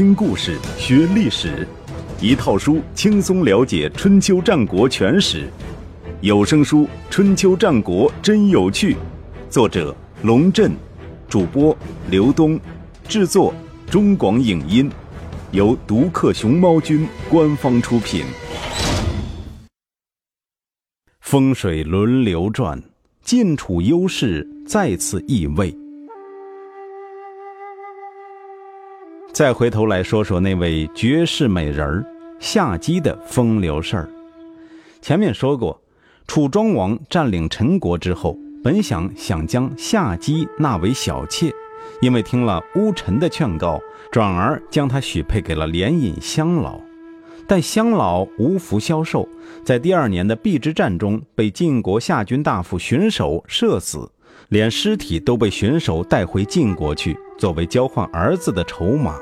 听故事学历史，一套书轻松了解春秋战国全史。有声书《春秋战国真有趣》，作者龙震，主播刘东，制作中广影音，由独克熊猫君官方出品。风水轮流转，晋楚优势再次易位。再回头来说说那位绝世美人儿夏姬的风流事儿。前面说过，楚庄王占领陈国之后，本想想将夏姬纳为小妾，因为听了乌臣的劝告，转而将她许配给了连尹乡老。但乡老无福消受，在第二年的邲之战中被晋国夏军大夫荀守射死，连尸体都被荀守带回晋国去，作为交换儿子的筹码。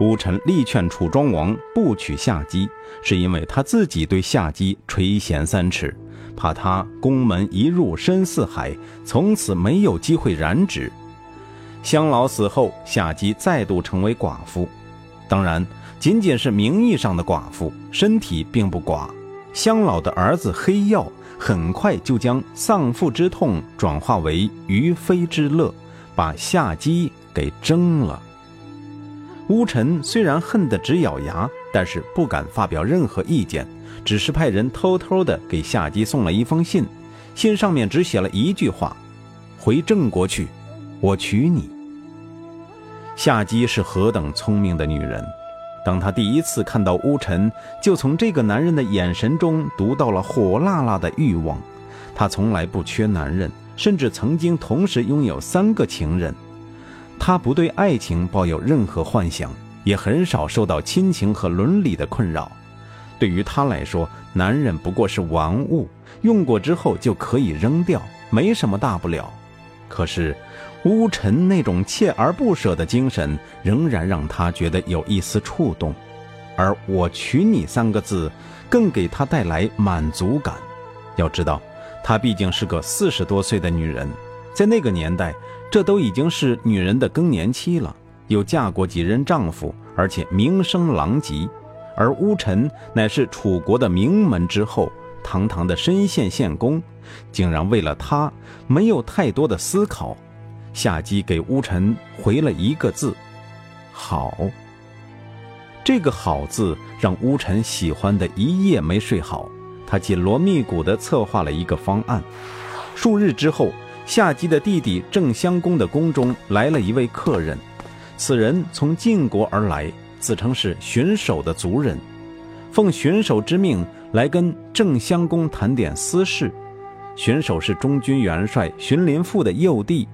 乌臣力劝楚庄王不娶夏姬，是因为他自己对夏姬垂涎三尺，怕他宫门一入深似海，从此没有机会染指。香老死后，夏姬再度成为寡妇，当然。仅仅是名义上的寡妇，身体并不寡。香老的儿子黑曜很快就将丧父之痛转化为于妃之乐，把夏姬给蒸了。乌臣虽然恨得直咬牙，但是不敢发表任何意见，只是派人偷偷的给夏姬送了一封信，信上面只写了一句话：“回郑国去，我娶你。”夏姬是何等聪明的女人！当他第一次看到乌臣，就从这个男人的眼神中读到了火辣辣的欲望。他从来不缺男人，甚至曾经同时拥有三个情人。他不对爱情抱有任何幻想，也很少受到亲情和伦理的困扰。对于他来说，男人不过是玩物，用过之后就可以扔掉，没什么大不了。可是。乌晨那种锲而不舍的精神，仍然让他觉得有一丝触动，而“我娶你”三个字，更给他带来满足感。要知道，她毕竟是个四十多岁的女人，在那个年代，这都已经是女人的更年期了，又嫁过几任丈夫，而且名声狼藉。而乌臣乃是楚国的名门之后，堂堂的深县县公，竟然为了她没有太多的思考。夏姬给乌臣回了一个字：“好。”这个“好”字让乌臣喜欢的一夜没睡好。他紧锣密鼓地策划了一个方案。数日之后，夏姬的弟弟郑襄公的宫中来了一位客人。此人从晋国而来，自称是荀守的族人，奉荀守之命来跟郑襄公谈点私事。荀守是中军元帅荀林父的幼弟。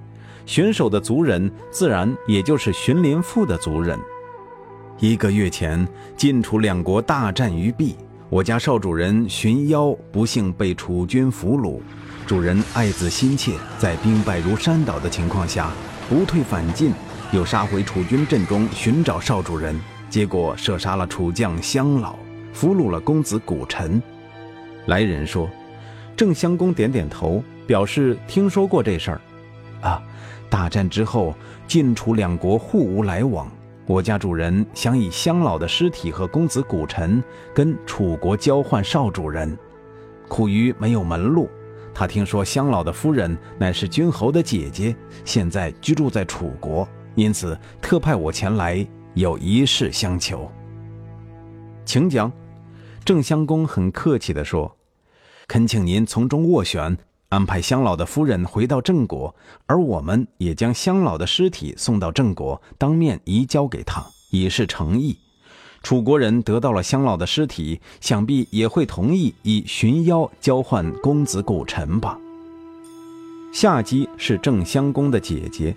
荀守的族人，自然也就是荀林父的族人。一个月前，晋楚两国大战于壁，我家少主人荀妖不幸被楚军俘虏。主人爱子心切，在兵败如山倒的情况下，不退反进，又杀回楚军阵中寻找少主人，结果射杀了楚将襄老，俘虏了公子古臣。来人说，郑襄公点点头，表示听说过这事儿。啊。大战之后，晋楚两国互无来往。我家主人想以乡老的尸体和公子古臣跟楚国交换少主人，苦于没有门路。他听说乡老的夫人乃是君侯的姐姐，现在居住在楚国，因此特派我前来，有一事相求。请讲。郑襄公很客气地说：“恳请您从中斡旋。”安排乡老的夫人回到郑国，而我们也将乡老的尸体送到郑国，当面移交给他，以示诚意。楚国人得到了乡老的尸体，想必也会同意以荀妖交换公子古臣吧。夏姬是郑襄公的姐姐，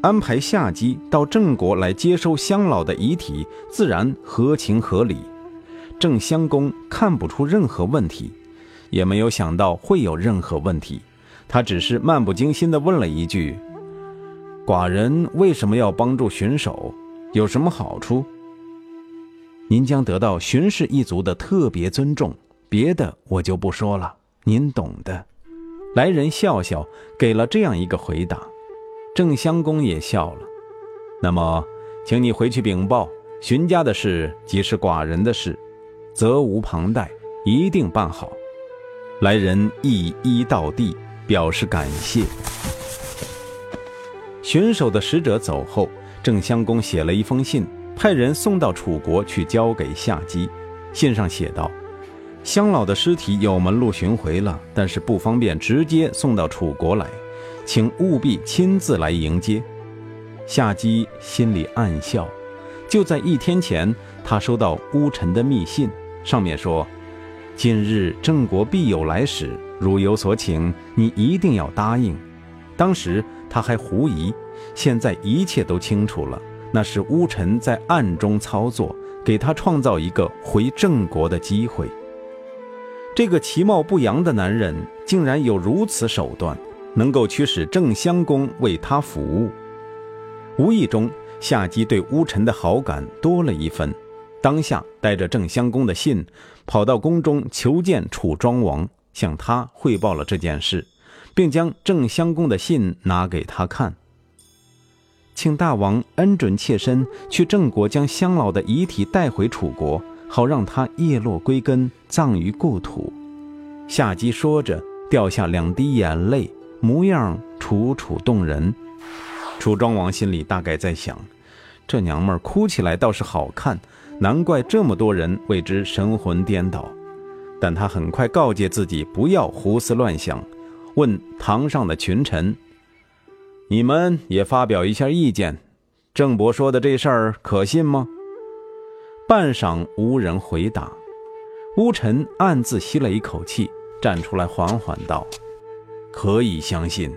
安排夏姬到郑国来接收乡老的遗体，自然合情合理。郑襄公看不出任何问题。也没有想到会有任何问题，他只是漫不经心地问了一句：“寡人为什么要帮助荀守？有什么好处？”您将得到荀氏一族的特别尊重，别的我就不说了，您懂的。来人笑笑，给了这样一个回答。郑襄公也笑了。那么，请你回去禀报，荀家的事即是寡人的事，责无旁贷，一定办好。”来人一一道地表示感谢。巡守的使者走后，郑襄公写了一封信，派人送到楚国去交给夏姬。信上写道：“乡老的尸体有门路寻回了，但是不方便直接送到楚国来，请务必亲自来迎接。”夏姬心里暗笑。就在一天前，他收到乌臣的密信，上面说：“今日郑国必有来使，如有所请，你一定要答应。”当时他还狐疑，现在一切都清楚了，那是乌臣在暗中操作，给他创造一个回郑国的机会。这个其貌不扬的男人竟然有如此手段，能够驱使郑襄公为他服务。无意中，夏姬对乌臣的好感多了一分，当下带着郑襄公的信，跑到宫中求见楚庄王，向他汇报了这件事。并将郑襄公的信拿给他看，请大王恩准妾身去郑国将襄老的遗体带回楚国，好让他叶落归根，葬于故土。夏姬说着，掉下两滴眼泪，模样楚楚动人。楚庄王心里大概在想：这娘们儿哭起来倒是好看，难怪这么多人为之神魂颠倒。但他很快告诫自己，不要胡思乱想。问堂上的群臣：“你们也发表一下意见，郑伯说的这事儿可信吗？”半晌无人回答。乌臣暗自吸了一口气，站出来缓缓道：“可以相信，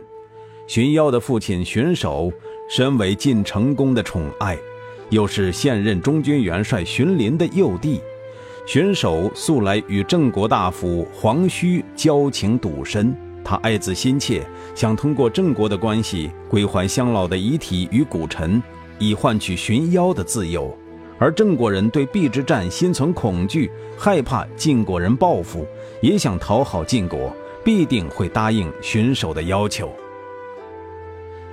荀妖的父亲荀守身为晋成公的宠爱，又是现任中军元帅荀林的幼弟，荀守素来与郑国大夫黄须交情笃深。”他爱子心切，想通过郑国的关系归还乡老的遗体与古臣，以换取荀妖的自由。而郑国人对邲之战心存恐惧，害怕晋国人报复，也想讨好晋国，必定会答应荀守的要求。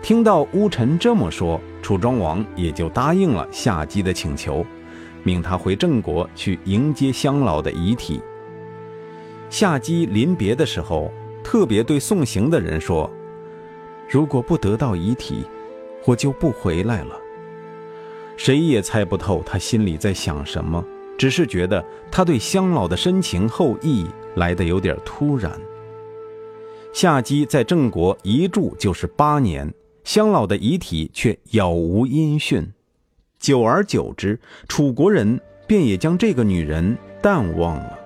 听到乌臣这么说，楚庄王也就答应了夏姬的请求，命他回郑国去迎接乡老的遗体。夏姬临别的时候。特别对送行的人说：“如果不得到遗体，我就不回来了。”谁也猜不透他心里在想什么，只是觉得他对乡老的深情厚谊来得有点突然。夏姬在郑国一住就是八年，乡老的遗体却杳无音讯，久而久之，楚国人便也将这个女人淡忘了。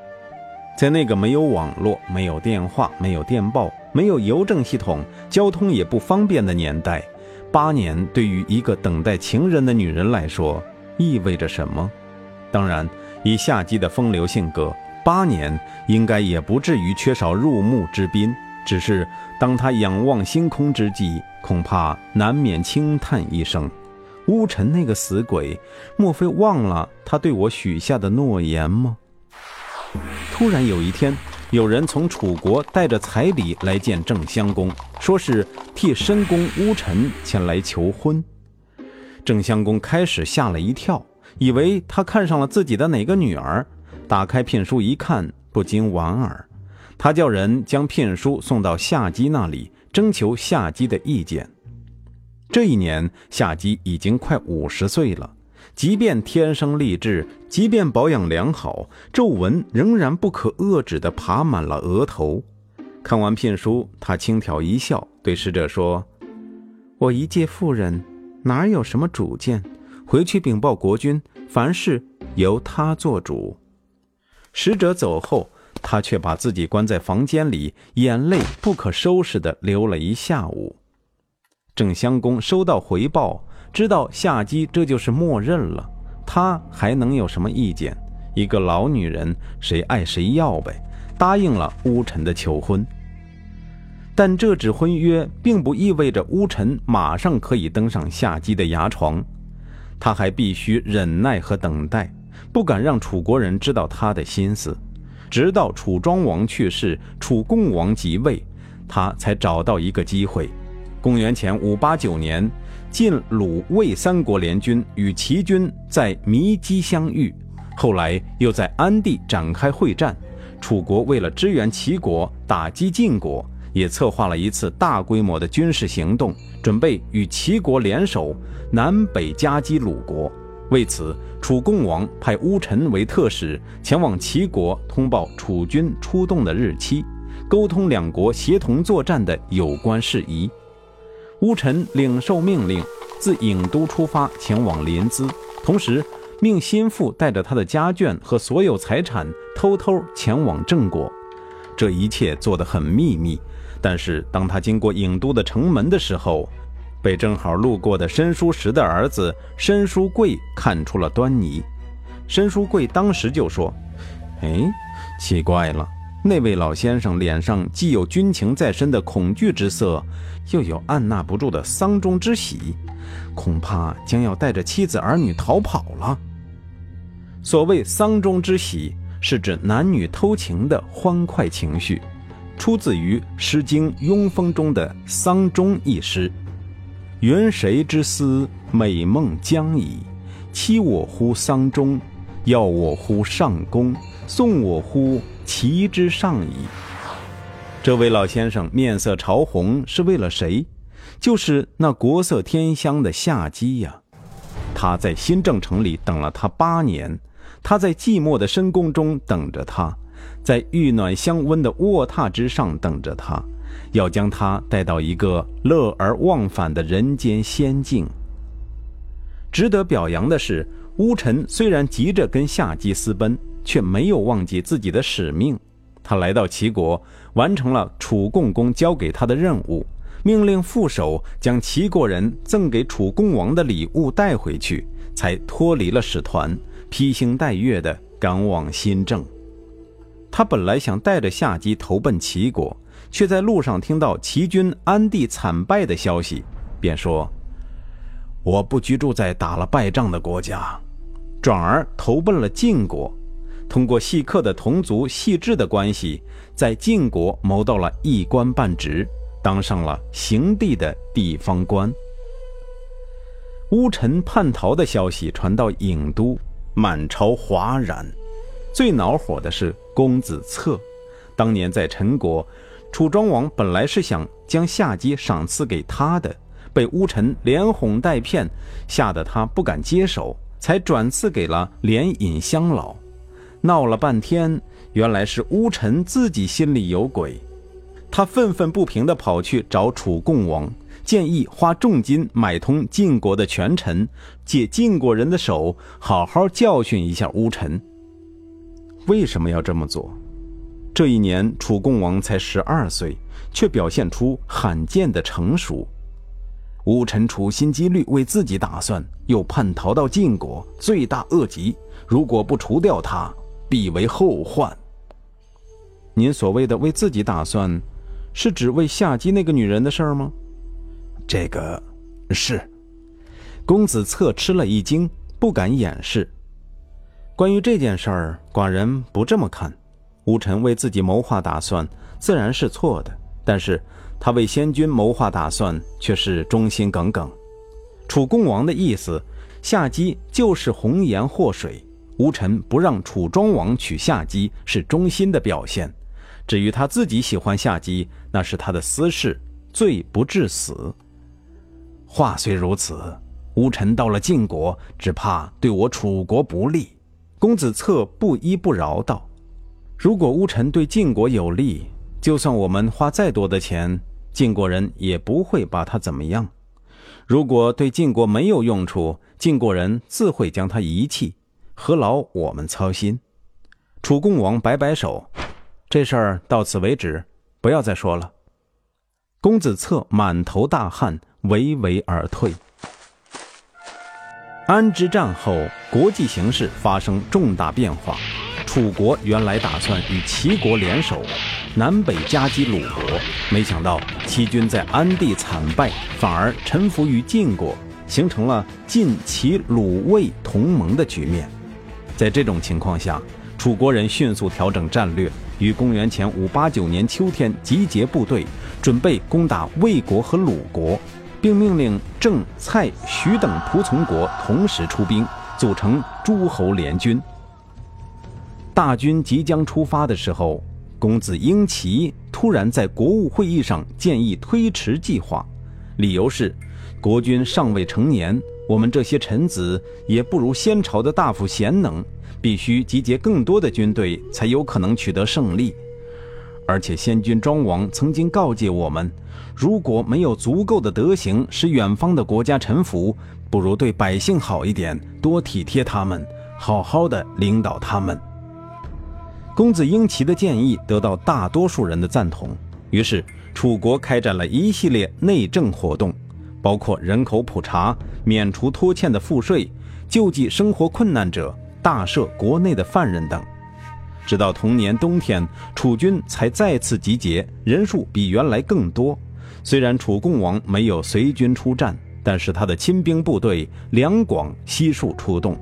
在那个没有网络、没有电话、没有电报、没有邮政系统、交通也不方便的年代，八年对于一个等待情人的女人来说意味着什么？当然，以夏姬的风流性格，八年应该也不至于缺少入幕之宾。只是当她仰望星空之际，恐怕难免轻叹一声：“乌尘那个死鬼，莫非忘了他对我许下的诺言吗？”突然有一天，有人从楚国带着彩礼来见郑襄公，说是替申公乌臣前来求婚。郑襄公开始吓了一跳，以为他看上了自己的哪个女儿。打开聘书一看，不禁莞尔。他叫人将聘书送到夏姬那里，征求夏姬的意见。这一年，夏姬已经快五十岁了。即便天生丽质，即便保养良好，皱纹仍然不可遏制地爬满了额头。看完聘书，他轻佻一笑，对使者说：“我一介妇人，哪有什么主见？回去禀报国君，凡事由他做主。”使者走后，他却把自己关在房间里，眼泪不可收拾地流了一下午。郑襄公收到回报。知道夏姬这就是默认了，他还能有什么意见？一个老女人，谁爱谁要呗。答应了乌臣的求婚，但这纸婚约并不意味着乌臣马上可以登上夏姬的牙床，他还必须忍耐和等待，不敢让楚国人知道他的心思。直到楚庄王去世，楚共王即位，他才找到一个机会。公元前五八九年，晋、鲁、魏三国联军与齐军在弥基相遇，后来又在安地展开会战。楚国为了支援齐国，打击晋国，也策划了一次大规模的军事行动，准备与齐国联手南北夹击鲁国。为此，楚共王派乌臣为特使前往齐国通报楚军出动的日期，沟通两国协同作战的有关事宜。乌臣领受命令，自郢都出发前往临淄，同时。命心腹带着他的家眷和所有财产偷偷前往郑国，这一切做得很秘密。但是当他经过郢都的城门的时候，被正好路过的申叔时的儿子申叔贵看出了端倪。申叔贵当时就说：“哎，奇怪了，那位老先生脸上既有军情在身的恐惧之色，又有按捺不住的丧钟之喜，恐怕将要带着妻子儿女逃跑了。”所谓丧钟之喜，是指男女偷情的欢快情绪，出自于《诗经·庸风》中的《丧钟》一诗：“云谁之思，美梦将矣。欺我乎丧钟，要我乎上宫，送我乎齐之上矣。”这位老先生面色潮红，是为了谁？就是那国色天香的夏姬呀！他在新郑城里等了他八年。他在寂寞的深宫中等着他，在玉暖香温的卧榻之上等着他，要将他带到一个乐而忘返的人间仙境。值得表扬的是，乌臣虽然急着跟夏姬私奔，却没有忘记自己的使命。他来到齐国，完成了楚共公交给他的任务，命令副手将齐国人赠给楚共王的礼物带回去，才脱离了使团。披星戴月地赶往新郑，他本来想带着夏姬投奔齐国，却在路上听到齐军安地惨败的消息，便说：“我不居住在打了败仗的国家，转而投奔了晋国。通过细客的同族细致的关系，在晋国谋到了一官半职，当上了行地的地方官。”乌臣叛逃的消息传到郢都。满朝哗然，最恼火的是公子策。当年在陈国，楚庄王本来是想将夏姬赏赐给他的，被乌臣连哄带骗，吓得他不敢接手，才转赐给了连尹乡老。闹了半天，原来是乌臣自己心里有鬼。他愤愤不平地跑去找楚共王。建议花重金买通晋国的权臣，借晋国人的手好好教训一下乌臣。为什么要这么做？这一年楚共王才十二岁，却表现出罕见的成熟。乌臣处心积虑为自己打算，又叛逃到晋国，罪大恶极。如果不除掉他，必为后患。您所谓的为自己打算，是指为夏姬那个女人的事儿吗？这个是公子策吃了一惊，不敢掩饰。关于这件事儿，寡人不这么看。吴臣为自己谋划打算，自然是错的；但是他为先君谋划打算，却是忠心耿耿。楚共王的意思，夏姬就是红颜祸水。吴臣不让楚庄王娶夏姬，是忠心的表现。至于他自己喜欢夏姬，那是他的私事，罪不至死。话虽如此，吴臣到了晋国，只怕对我楚国不利。公子策不依不饶道：“如果乌臣对晋国有利，就算我们花再多的钱，晋国人也不会把他怎么样；如果对晋国没有用处，晋国人自会将他遗弃，何劳我们操心？”楚共王摆摆手：“这事儿到此为止，不要再说了。”公子策满头大汗。唯唯而退。安之战后，国际形势发生重大变化。楚国原来打算与齐国联手，南北夹击鲁国，没想到齐军在安地惨败，反而臣服于晋国，形成了晋齐鲁魏同盟的局面。在这种情况下，楚国人迅速调整战略，于公元前五八九年秋天集结部队，准备攻打魏国和鲁国，并命令郑、蔡、徐等仆从国同时出兵，组成诸侯联军。大军即将出发的时候，公子婴齐突然在国务会议上建议推迟计划，理由是国君尚未成年，我们这些臣子也不如先朝的大夫贤能，必须集结更多的军队才有可能取得胜利。而且先君庄王曾经告诫我们，如果没有足够的德行使远方的国家臣服，不如对百姓好一点，多体贴他们，好好的领导他们。公子婴齐的建议得到大多数人的赞同，于是楚国开展了一系列内政活动，包括人口普查、免除拖欠的赋税、救济生活困难者、大赦国内的犯人等。直到同年冬天，楚军才再次集结，人数比原来更多。虽然楚共王没有随军出战，但是他的亲兵部队两广悉数出动。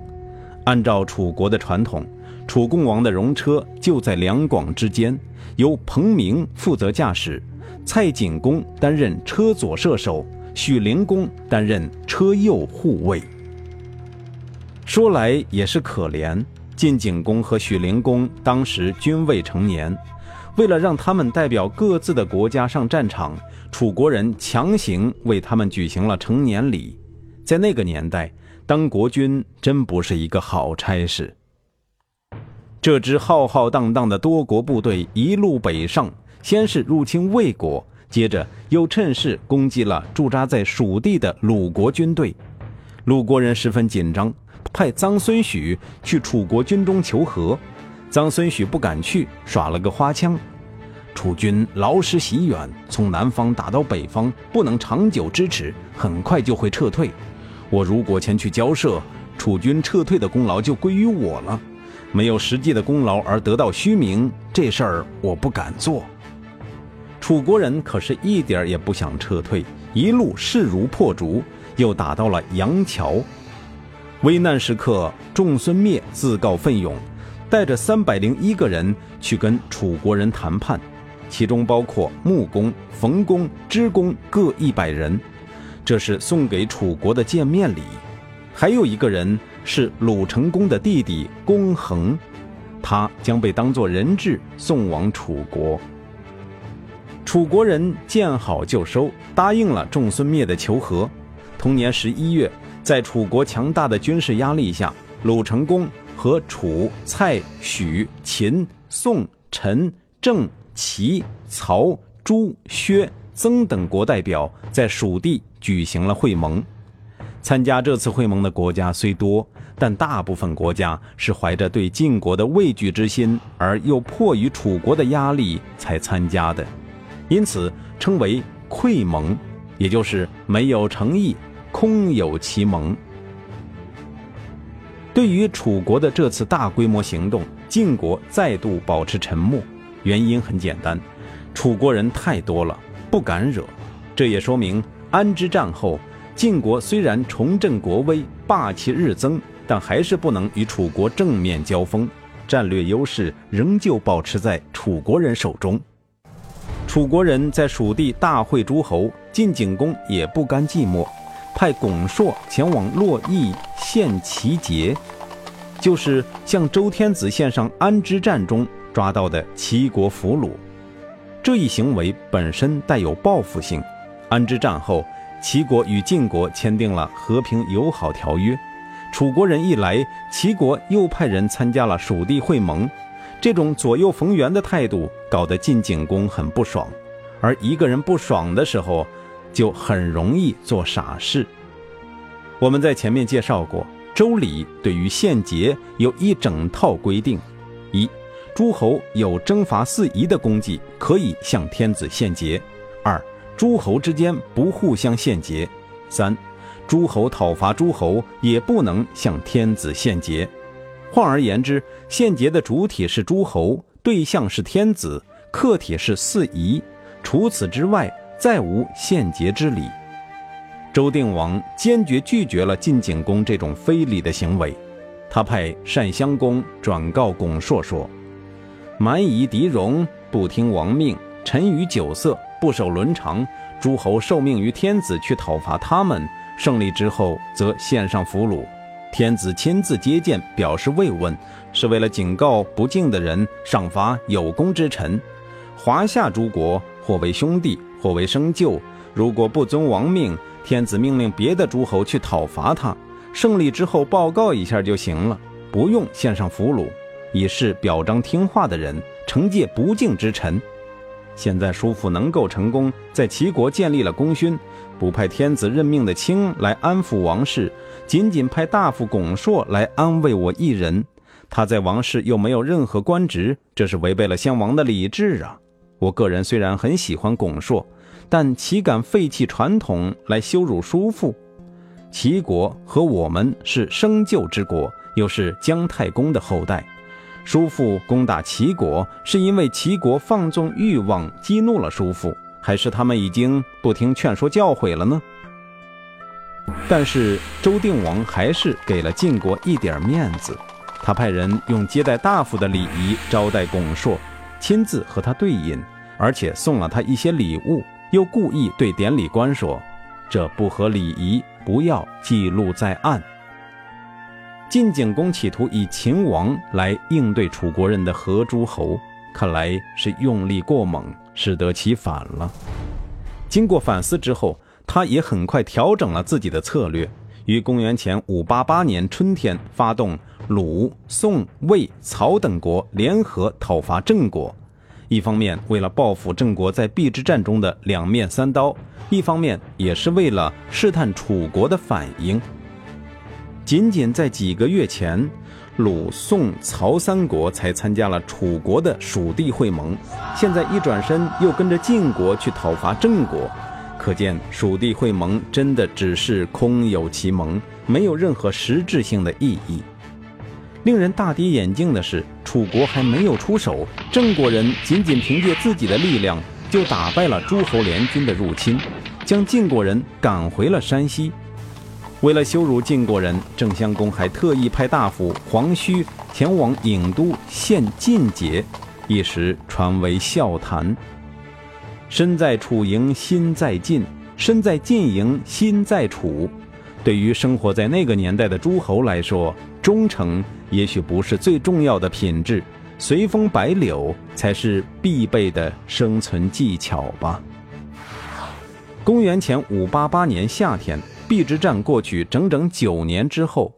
按照楚国的传统。楚共王的戎车就在两广之间，由彭明负责驾驶，蔡景公担任车左射手，许灵公担任车右护卫。说来也是可怜，晋景公和许灵公当时均未成年，为了让他们代表各自的国家上战场，楚国人强行为他们举行了成年礼。在那个年代，当国君真不是一个好差事。这支浩浩荡荡的多国部队一路北上，先是入侵魏国，接着又趁势攻击了驻扎在蜀地的鲁国军队。鲁国人十分紧张，派臧孙许去楚国军中求和。臧孙许不敢去，耍了个花枪：“楚军劳师袭远，从南方打到北方，不能长久支持，很快就会撤退。我如果前去交涉，楚军撤退的功劳就归于我了。”没有实际的功劳而得到虚名，这事儿我不敢做。楚国人可是一点也不想撤退，一路势如破竹，又打到了杨桥。危难时刻，仲孙灭自告奋勇，带着三百零一个人去跟楚国人谈判，其中包括木工、冯工、织工各一百人，这是送给楚国的见面礼。还有一个人。是鲁成公的弟弟公衡，他将被当作人质送往楚国。楚国人见好就收，答应了仲孙灭的求和。同年十一月，在楚国强大的军事压力下，鲁成公和楚、蔡、许、秦、宋、陈、郑、齐、曹、朱、薛、曾等国代表在蜀地举行了会盟。参加这次会盟的国家虽多，但大部分国家是怀着对晋国的畏惧之心，而又迫于楚国的压力才参加的，因此称为溃盟，也就是没有诚意，空有其盟。对于楚国的这次大规模行动，晋国再度保持沉默，原因很简单，楚国人太多了，不敢惹。这也说明安之战后。晋国虽然重振国威，霸气日增，但还是不能与楚国正面交锋，战略优势仍旧保持在楚国人手中。楚国人在蜀地大会诸侯，晋景公也不甘寂寞，派巩硕前往洛邑献齐节，就是向周天子献上安之战中抓到的齐国俘虏。这一行为本身带有报复性。安之战后。齐国与晋国签订了和平友好条约，楚国人一来，齐国又派人参加了蜀地会盟，这种左右逢源的态度搞得晋景公很不爽，而一个人不爽的时候，就很容易做傻事。我们在前面介绍过，《周礼》对于献节有一整套规定：一，诸侯有征伐四夷的功绩，可以向天子献节；二。诸侯之间不互相献节，三，诸侯讨伐诸侯也不能向天子献节。换而言之，献节的主体是诸侯，对象是天子，客体是四夷。除此之外，再无献节之礼。周定王坚决拒绝了晋景公这种非礼的行为，他派单襄公转告巩硕说：“蛮夷狄戎不听王命，沉于酒色，不守伦常。诸侯受命于天子去讨伐他们，胜利之后则献上俘虏。天子亲自接见，表示慰问，是为了警告不敬的人，赏罚有功之臣。华夏诸国或为兄弟，或为生旧，如果不遵王命，天子命令别的诸侯去讨伐他，胜利之后报告一下就行了，不用献上俘虏。以示表彰听话的人，惩戒不敬之臣。现在叔父能够成功在齐国建立了功勋，不派天子任命的卿来安抚王室，仅仅派大夫巩硕来安慰我一人。他在王室又没有任何官职，这是违背了先王的礼制啊！我个人虽然很喜欢巩硕，但岂敢废弃传统来羞辱叔父？齐国和我们是生旧之国，又是姜太公的后代。叔父攻打齐国，是因为齐国放纵欲望，激怒了叔父，还是他们已经不听劝说教诲了呢？但是周定王还是给了晋国一点面子，他派人用接待大夫的礼仪招待巩硕，亲自和他对饮，而且送了他一些礼物，又故意对典礼官说：“这不合礼仪，不要记录在案。”晋景公企图以秦王来应对楚国人的合诸侯，看来是用力过猛，适得其反了。经过反思之后，他也很快调整了自己的策略，于公元前五八八年春天发动鲁、宋、魏、曹等国联合讨伐郑国。一方面为了报复郑国在邲之战中的两面三刀，一方面也是为了试探楚国的反应。仅仅在几个月前，鲁、宋、曹三国才参加了楚国的蜀地会盟，现在一转身又跟着晋国去讨伐郑国，可见蜀地会盟真的只是空有其盟，没有任何实质性的意义。令人大跌眼镜的是，楚国还没有出手，郑国人仅仅凭借自己的力量就打败了诸侯联军的入侵，将晋国人赶回了山西。为了羞辱晋国人，郑襄公还特意派大夫黄须前往郢都献晋节，一时传为笑谈。身在楚营心在晋，身在晋营心在楚。对于生活在那个年代的诸侯来说，忠诚也许不是最重要的品质，随风摆柳才是必备的生存技巧吧。公元前五八八年夏天。邲之战过去整整九年之后，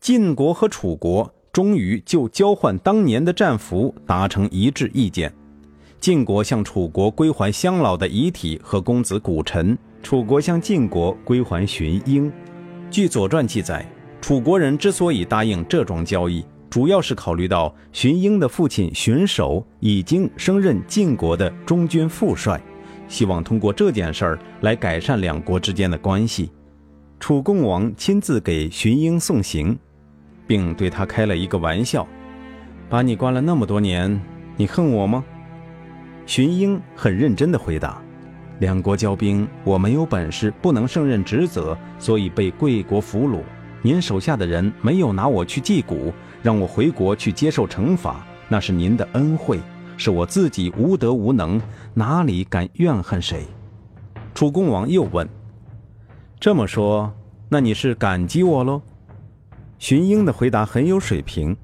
晋国和楚国终于就交换当年的战俘达成一致意见。晋国向楚国归还乡老的遗体和公子古臣，楚国向晋国归还荀婴。据《左传》记载，楚国人之所以答应这桩交易，主要是考虑到荀婴的父亲荀守已经升任晋国的中军副帅，希望通过这件事儿来改善两国之间的关系。楚共王亲自给荀英送行，并对他开了一个玩笑：“把你关了那么多年，你恨我吗？”荀英很认真地回答：“两国交兵，我没有本事，不能胜任职责，所以被贵国俘虏。您手下的人没有拿我去祭谷，让我回国去接受惩罚，那是您的恩惠，是我自己无德无能，哪里敢怨恨谁？”楚共王又问。这么说，那你是感激我喽？荀英的回答很有水平。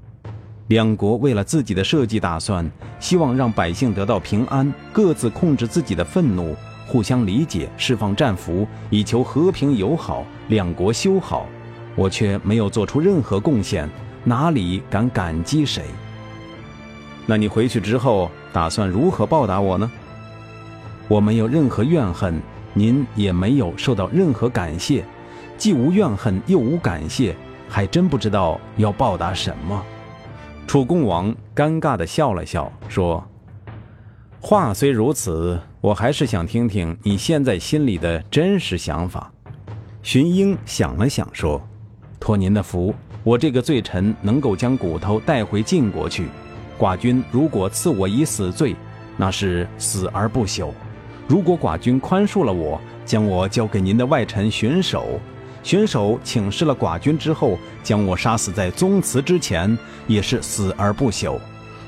两国为了自己的设计打算，希望让百姓得到平安，各自控制自己的愤怒，互相理解，释放战俘，以求和平友好，两国修好。我却没有做出任何贡献，哪里敢感激谁？那你回去之后打算如何报答我呢？我没有任何怨恨。您也没有受到任何感谢，既无怨恨又无感谢，还真不知道要报答什么。楚共王尴尬地笑了笑，说：“话虽如此，我还是想听听你现在心里的真实想法。”荀英想了想，说：“托您的福，我这个罪臣能够将骨头带回晋国去。寡君如果赐我以死罪，那是死而不朽。”如果寡君宽恕了我，将我交给您的外臣荀守，荀守请示了寡君之后，将我杀死在宗祠之前，也是死而不朽。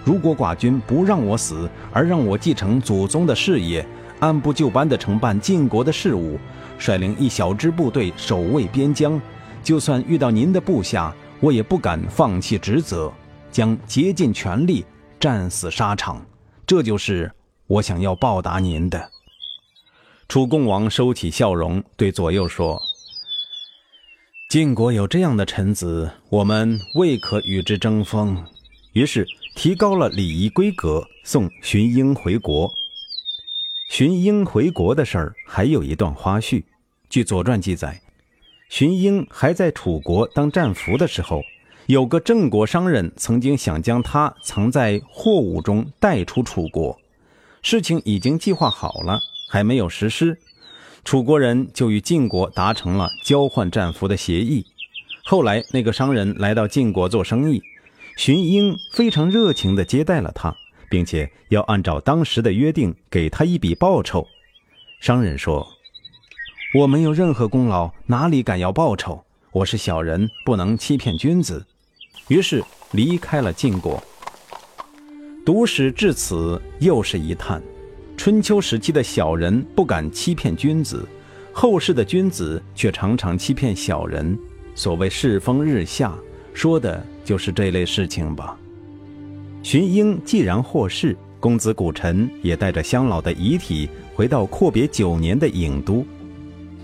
如果寡君不让我死，而让我继承祖宗的事业，按部就班地承办晋国的事务，率领一小支部队守卫边疆，就算遇到您的部下，我也不敢放弃职责，将竭尽全力战死沙场。这就是我想要报答您的。楚共王收起笑容，对左右说：“晋国有这样的臣子，我们未可与之争锋。”于是提高了礼仪规格，送荀英回国。荀英回国的事儿还有一段花絮。据《左传》记载，荀英还在楚国当战俘的时候，有个郑国商人曾经想将他藏在货物中带出楚国，事情已经计划好了。还没有实施，楚国人就与晋国达成了交换战俘的协议。后来，那个商人来到晋国做生意，荀英非常热情地接待了他，并且要按照当时的约定给他一笔报酬。商人说：“我没有任何功劳，哪里敢要报酬？我是小人，不能欺骗君子。”于是离开了晋国。读史至此，又是一叹。春秋时期的小人不敢欺骗君子，后世的君子却常常欺骗小人。所谓世风日下，说的就是这类事情吧。荀英既然获释，公子古臣也带着乡老的遗体回到阔别九年的郢都。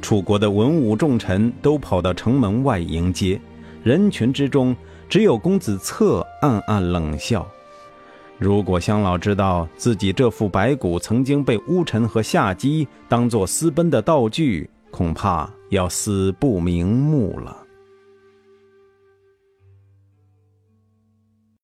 楚国的文武重臣都跑到城门外迎接，人群之中只有公子策暗暗冷笑。如果香老知道自己这副白骨曾经被乌尘和夏姬当作私奔的道具，恐怕要死不瞑目了。